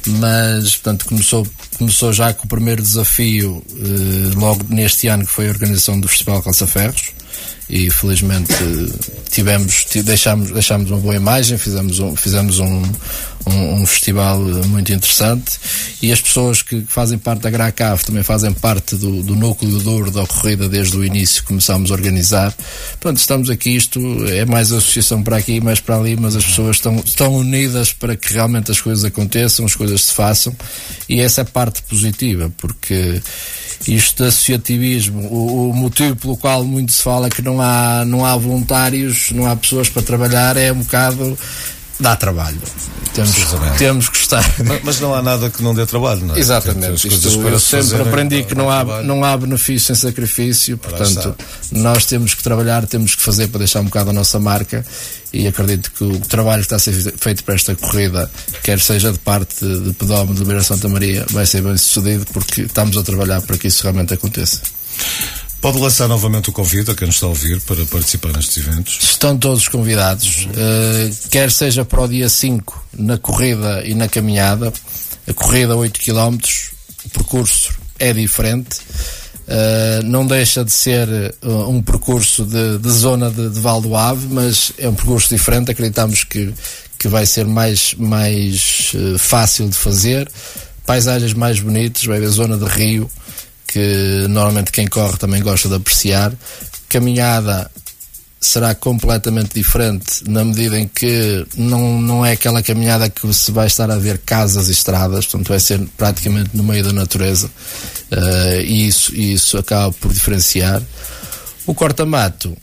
mas portanto começou, começou já com o primeiro desafio uh, logo neste ano que foi a organização do Festival Calça Ferros e felizmente tivemos deixámos, deixámos uma boa imagem fizemos um, fizemos um, um, um festival muito interessante. E as pessoas que fazem parte da GRACAF também fazem parte do, do núcleo duro da corrida desde o início começámos a organizar. Portanto estamos aqui, isto é mais associação para aqui mais para ali, mas as pessoas estão, estão unidas para que realmente as coisas aconteçam as coisas se façam. E essa é a parte positiva porque isto de associativismo, o, o, motivo pelo qual muito se fala que não há, não há voluntários, não há pessoas para trabalhar, é um bocado dá trabalho. Temos, temos que estar. Mas, mas, não há nada que não dê trabalho, não é? Exatamente. Isto, eu sempre aprendi que não há, não há benefício sem sacrifício, portanto, nós temos que trabalhar, temos que fazer para deixar um bocado a nossa marca e acredito que o trabalho que está a ser feito para esta corrida, quer seja de parte de Pedómetro de Beira Santa Maria, vai ser bem sucedido porque estamos a trabalhar para que isso realmente aconteça. Pode lançar novamente o convite a quem nos está a ouvir para participar nestes eventos? Estão todos convidados, uh, quer seja para o dia 5 na corrida e na caminhada. A corrida 8 km, o percurso é diferente. Uh, não deixa de ser uh, um percurso de, de zona de, de Val do Ave, mas é um percurso diferente. Acreditamos que, que vai ser mais, mais fácil de fazer. Paisagens mais bonitas, vai haver zona de rio, que normalmente quem corre também gosta de apreciar. Caminhada será completamente diferente na medida em que não, não é aquela caminhada que se vai estar a ver casas e estradas, portanto vai ser praticamente no meio da natureza uh, e isso, isso acaba por diferenciar. O corta-mato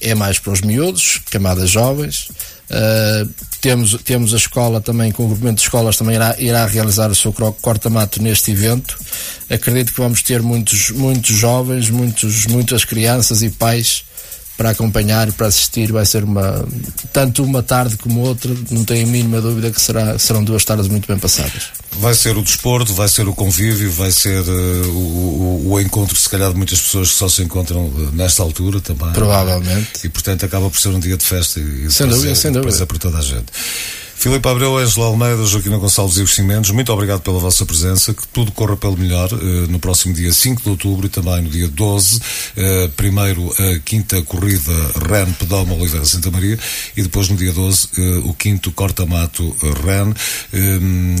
é mais para os miúdos, camadas jovens, Uh, temos, temos a escola também, com o grupamento de escolas também irá, irá realizar o seu corta-mato neste evento. Acredito que vamos ter muitos, muitos jovens, muitos, muitas crianças e pais para acompanhar e para assistir. Vai ser uma, tanto uma tarde como outra, não tenho a mínima dúvida que será, serão duas tardes muito bem passadas. Vai ser o desporto, vai ser o convívio, vai ser uh, o, o, encontro, se calhar, de muitas pessoas que só se encontram uh, nesta altura também. Provavelmente. E, portanto, acaba por ser um dia de festa e sem dúvida, sem dúvida. para toda a gente. Filipe Abreu, Ângela Almeida, Joaquim Gonçalves e Cimentos, muito obrigado pela vossa presença, que tudo corra pelo melhor uh, no próximo dia 5 de outubro e também no dia 12, uh, primeiro a quinta corrida REN Pedoma Oliveira Santa Maria e depois no dia 12 uh, o quinto Corta-Mato REN.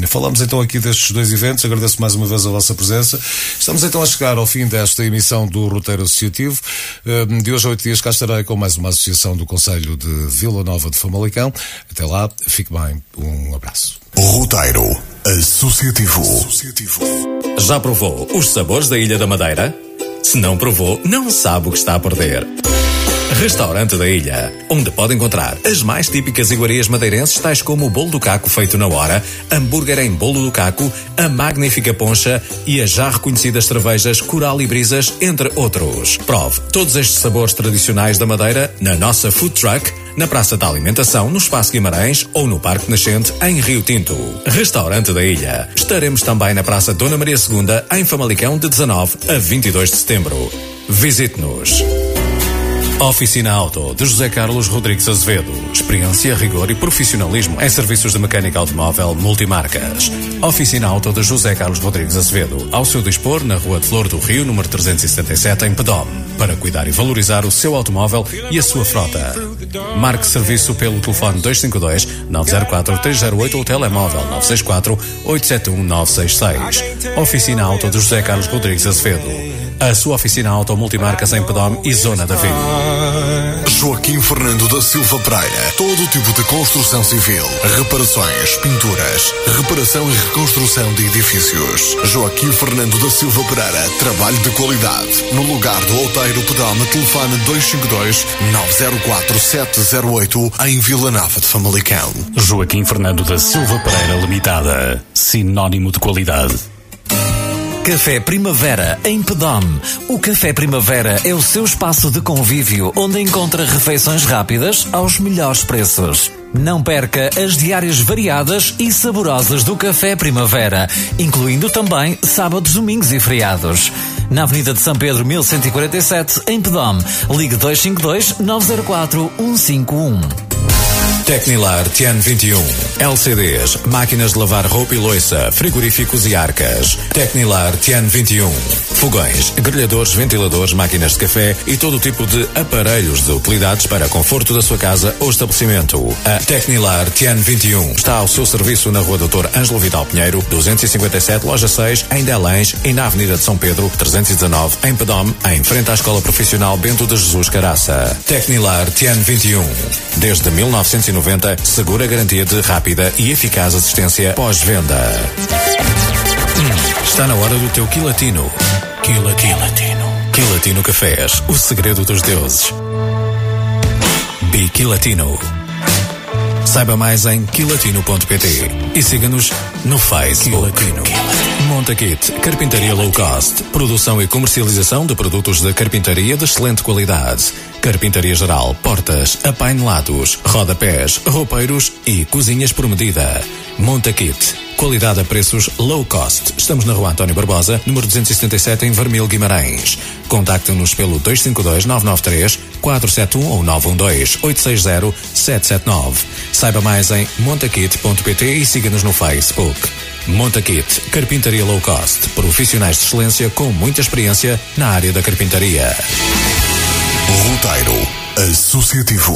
falamos então aqui destes dois eventos, agradeço mais uma vez a vossa presença. Estamos então a chegar ao fim desta emissão do Roteiro Associativo. de hoje a oito dias cá estarei com mais uma associação do Conselho de Vila Nova de Famalicão. Até lá, fique bem. Um abraço. Roteiro Associativo. Associativo. Já provou os sabores da Ilha da Madeira? Se não provou, não sabe o que está a perder. Restaurante da Ilha, onde pode encontrar as mais típicas iguarias madeirenses, tais como o bolo do caco feito na hora, hambúrguer em bolo do caco, a magnífica poncha e as já reconhecidas cervejas Coral e Brisas, entre outros. Prove todos estes sabores tradicionais da Madeira na nossa food truck, na Praça da Alimentação, no Espaço Guimarães ou no Parque Nascente, em Rio Tinto. Restaurante da Ilha. Estaremos também na Praça Dona Maria II, em Famalicão, de 19 a 22 de setembro. Visite-nos. Oficina Auto de José Carlos Rodrigues Azevedo. Experiência, rigor e profissionalismo em serviços de mecânica automóvel multimarcas. Oficina Auto de José Carlos Rodrigues Azevedo. Ao seu dispor na Rua de Flor do Rio, número 377, em Pedom. Para cuidar e valorizar o seu automóvel e a sua frota. Marque serviço pelo telefone 252 904 308 ou telemóvel 964 871 966. Oficina Auto de José Carlos Rodrigues Azevedo. A sua oficina auto multimarcas em Pedom e Zona da Vila. Joaquim Fernando da Silva Pereira. Todo tipo de construção civil, reparações, pinturas, reparação e reconstrução de edifícios. Joaquim Fernando da Silva Pereira. Trabalho de qualidade. No lugar do Outeiro Pedama, telefone 252 904 708 em Vila Nova de Famalicão. Joaquim Fernando da Silva Pereira Limitada. Sinónimo de qualidade. Café Primavera em Pedom. O Café Primavera é o seu espaço de convívio onde encontra refeições rápidas aos melhores preços. Não perca as diárias variadas e saborosas do Café Primavera, incluindo também sábados, domingos e feriados. Na Avenida de São Pedro 1147, em Pedom. Ligue 252 904 151. Tecnilar Tian 21. LCDs, máquinas de lavar roupa e loiça, frigoríficos e arcas. Tecnilar Tian 21. Fogões, grelhadores, ventiladores, máquinas de café e todo tipo de aparelhos de utilidades para conforto da sua casa ou estabelecimento. A Tecnilar Tian 21 está ao seu serviço na Rua Doutor Ângelo Vidal Pinheiro, 257, Loja 6, em Delães e na Avenida de São Pedro, 319, em Pedom, em frente à Escola Profissional Bento de Jesus Caraça. Tecnilar Tian 21. Desde 1990 segura garantia de rápida e eficaz assistência pós-venda. Hum, está na hora do teu quilatino. Quila, quilatino. Quilatino Cafés, o segredo dos deuses. Biquilatino. Saiba mais em quilatino.pt e siga-nos no Facebook. Montakit, carpintaria low cost, produção e comercialização de produtos de carpintaria de excelente qualidade. Carpintaria geral, portas, apainelados, rodapés, roupeiros e cozinhas por medida. Montakit, qualidade a preços low cost. Estamos na rua António Barbosa, número 277 em Vermil Guimarães. Contacte-nos pelo 252 993 471 ou 912 860 779. Saiba mais em montakit.pt e siga-nos no Facebook. Montakit, carpintaria low cost, profissionais de excelência com muita experiência na área da carpintaria. Roteiro Associativo.